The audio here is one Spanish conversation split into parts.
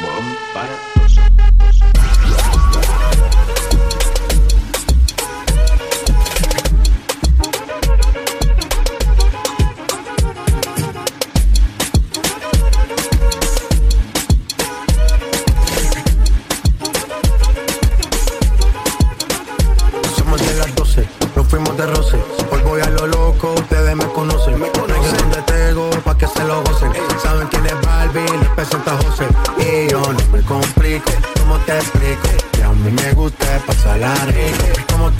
Bomba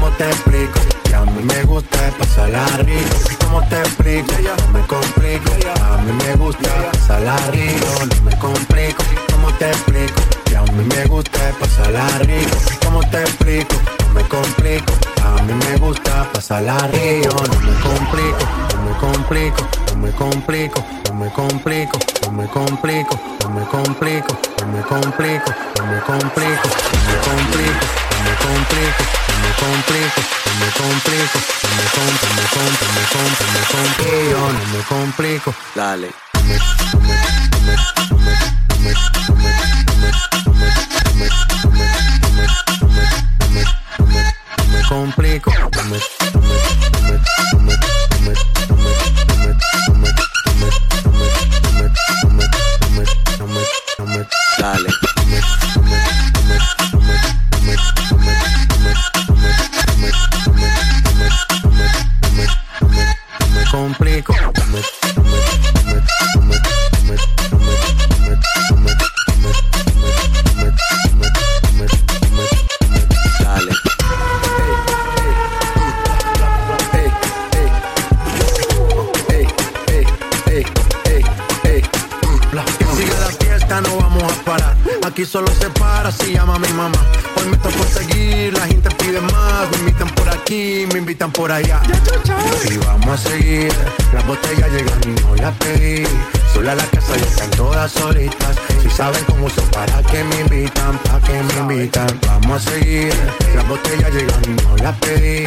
¿Cómo te explico? Que a mí me gusta pasarla rico. ¿Cómo te explico? No me complico. A mí me gusta pasarla rico. No me complico, ¿cómo te explico? Que a mí me gusta pasarla rico. ¿Cómo te explico? No me complico. A mí me gusta pasarla rico. No me complico complico, no me complico, no me complico, no me complico, no me complico, no me complico, no me complico, no me complico, no me complico, no me complico, no me complico, no me complico, no me complico, no me complico, dale. complico, solo llama mi mamá. Hoy me seguir, la gente pide más. Me invitan por aquí, me invitan por allá. Y vamos a seguir, las botellas llegan y no las pedí. Sola la casa y están todas solitas. Si saben cómo son, para que me invitan, para que me invitan. Vamos a seguir, las botellas llegan y no las pedí.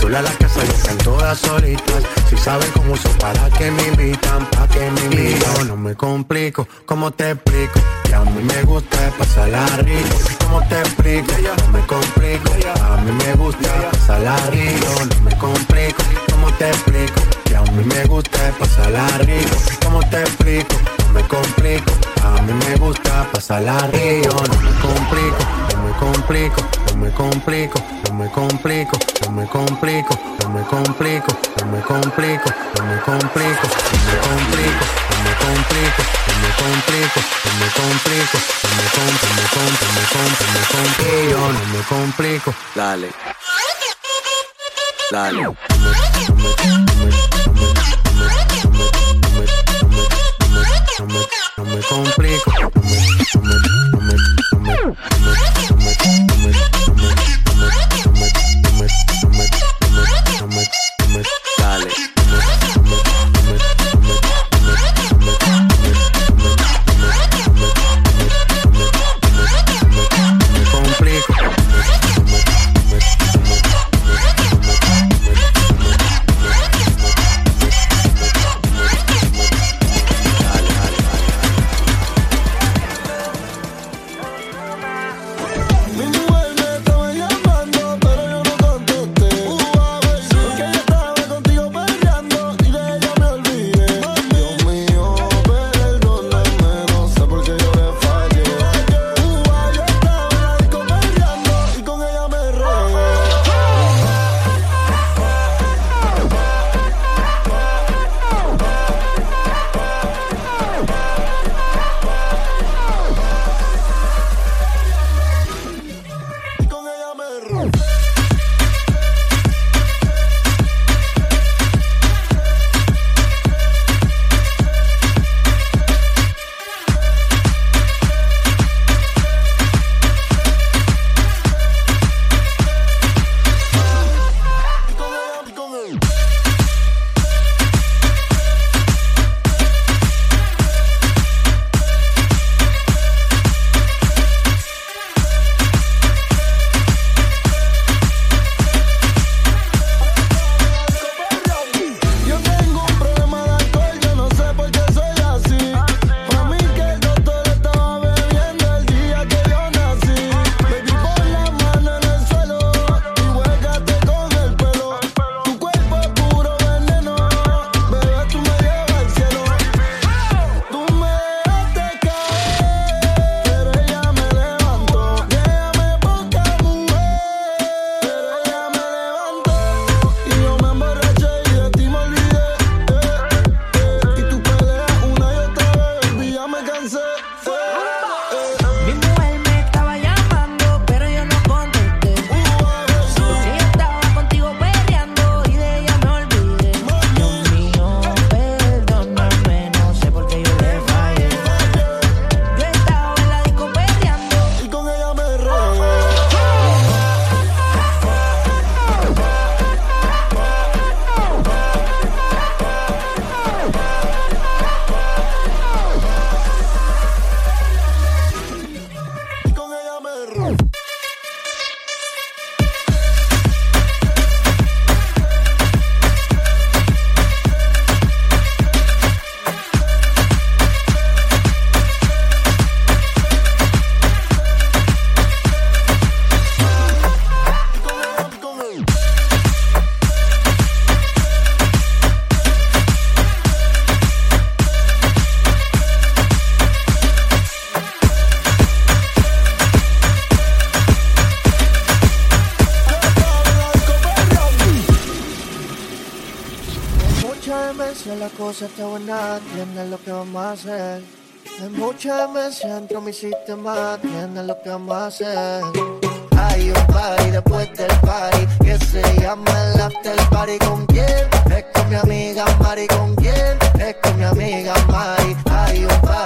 Sola la casa y están todas solitas. Si saben cómo son, para que me invitan, para que me invitan. No me complico, ¿cómo te explico? Que a mí me gusta pasarla rico. ¿Cómo te explico? No me complico. A mí me gusta pasarla rico. No me complico. ¿Cómo te explico? Que a mí me gusta pasarla rico. ¿Cómo te explico? No me complico. A mí me gusta pasarla rico. No me complico. No me complico. No me complico. No me complico. No me complico. No me complico. No me complico. No me complico. No me complico. No me complico me complico, no me complico, no me complico, me complico, me complico, me complico, no me complico, dale. Dale. No me complico, no me, no meses la cosa está buena, tienes lo que vamos a hacer. Hay muchas meses dentro mi sistema, tienes lo que vamos a hacer. Hay un party después del party que se llama el after party. ¿Con quién? Es con mi amiga Mari. ¿Con quién? Es con mi amiga Mari. Hay un party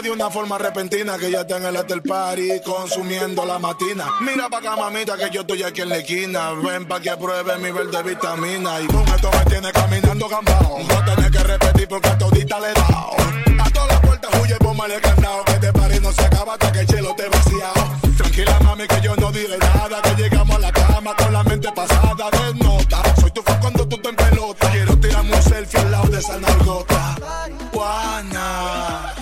de una forma repentina que ya está en el after party consumiendo la matina. Mira pa' acá, mamita, que yo estoy aquí en la esquina. Ven pa' que pruebe mi verde vitamina. Y con esto me tiene caminando gambao. No tenés que repetir porque a todita le he dado. A todas las puertas huye, ponme el candado. Que te party no se acaba hasta que el chelo te vaciado. Tranquila, mami, que yo no diré nada. Que llegamos a la cama con la mente pasada de nota. Soy tu fan cuando tú te en pelota. Quiero tirarme un selfie al lado de esa nalgota. Juana.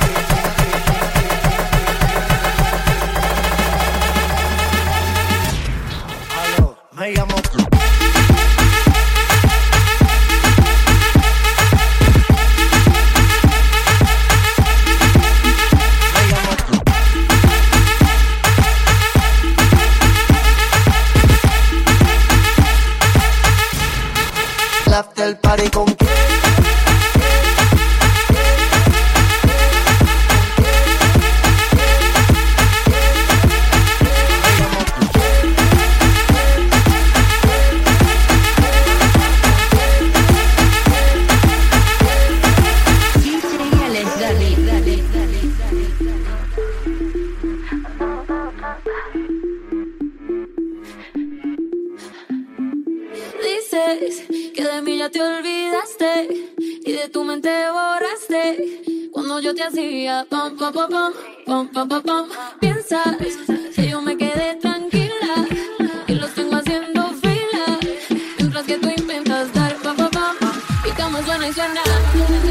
Me llamo que de mí ya te olvidaste y de tu mente borraste cuando yo te hacía pom pom pom pom pom pom piensas que yo me quedé tranquila y los tengo haciendo fila mientras que tú intentas dar pom pom pom y como suena y suena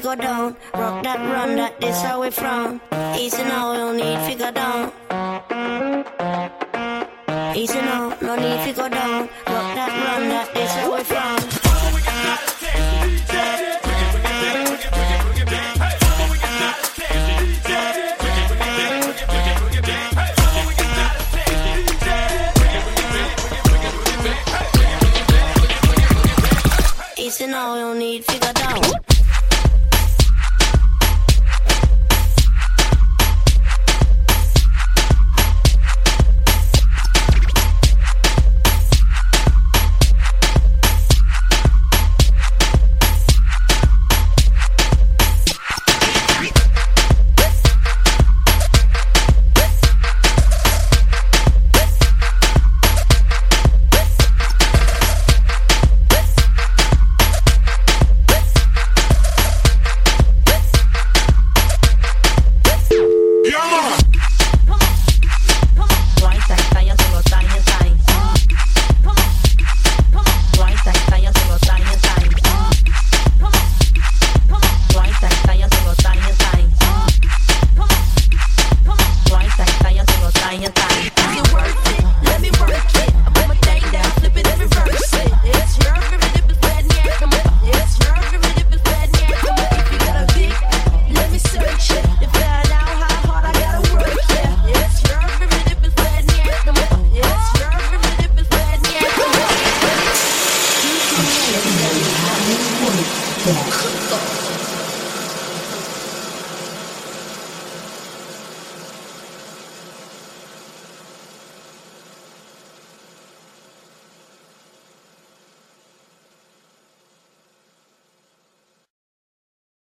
go down. Rock that run that this how we from. Easy now, no need to go down. Easy now, no need to go down. Rock that run that this how we from.